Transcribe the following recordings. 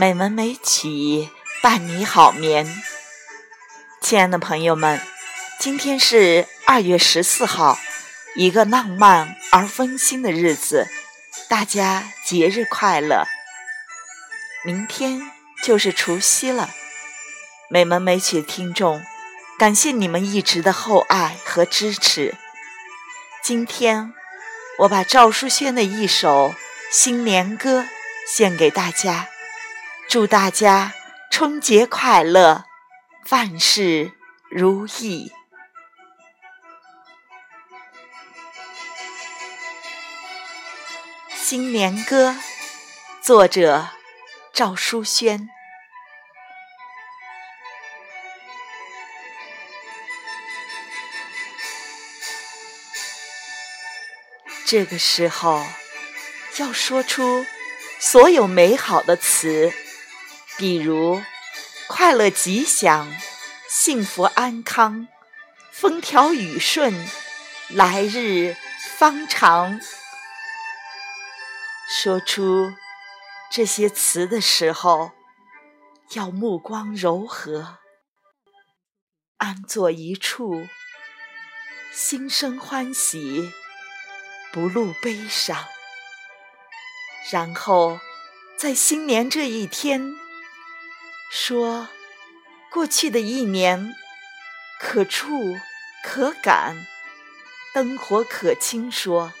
美文美曲伴你好眠，亲爱的朋友们，今天是二月十四号，一个浪漫而温馨的日子，大家节日快乐！明天就是除夕了，美文美曲听众，感谢你们一直的厚爱和支持。今天我把赵淑轩的一首新年歌献给大家。祝大家春节快乐，万事如意。新年歌，作者赵淑轩。这个时候，要说出所有美好的词。比如，快乐吉祥、幸福安康、风调雨顺、来日方长。说出这些词的时候，要目光柔和，安坐一处，心生欢喜，不露悲伤。然后，在新年这一天。说，过去的一年，可触可感，灯火可亲。说，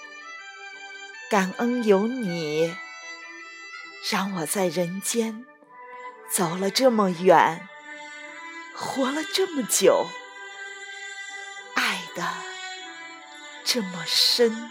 感恩有你，让我在人间走了这么远，活了这么久，爱的这么深。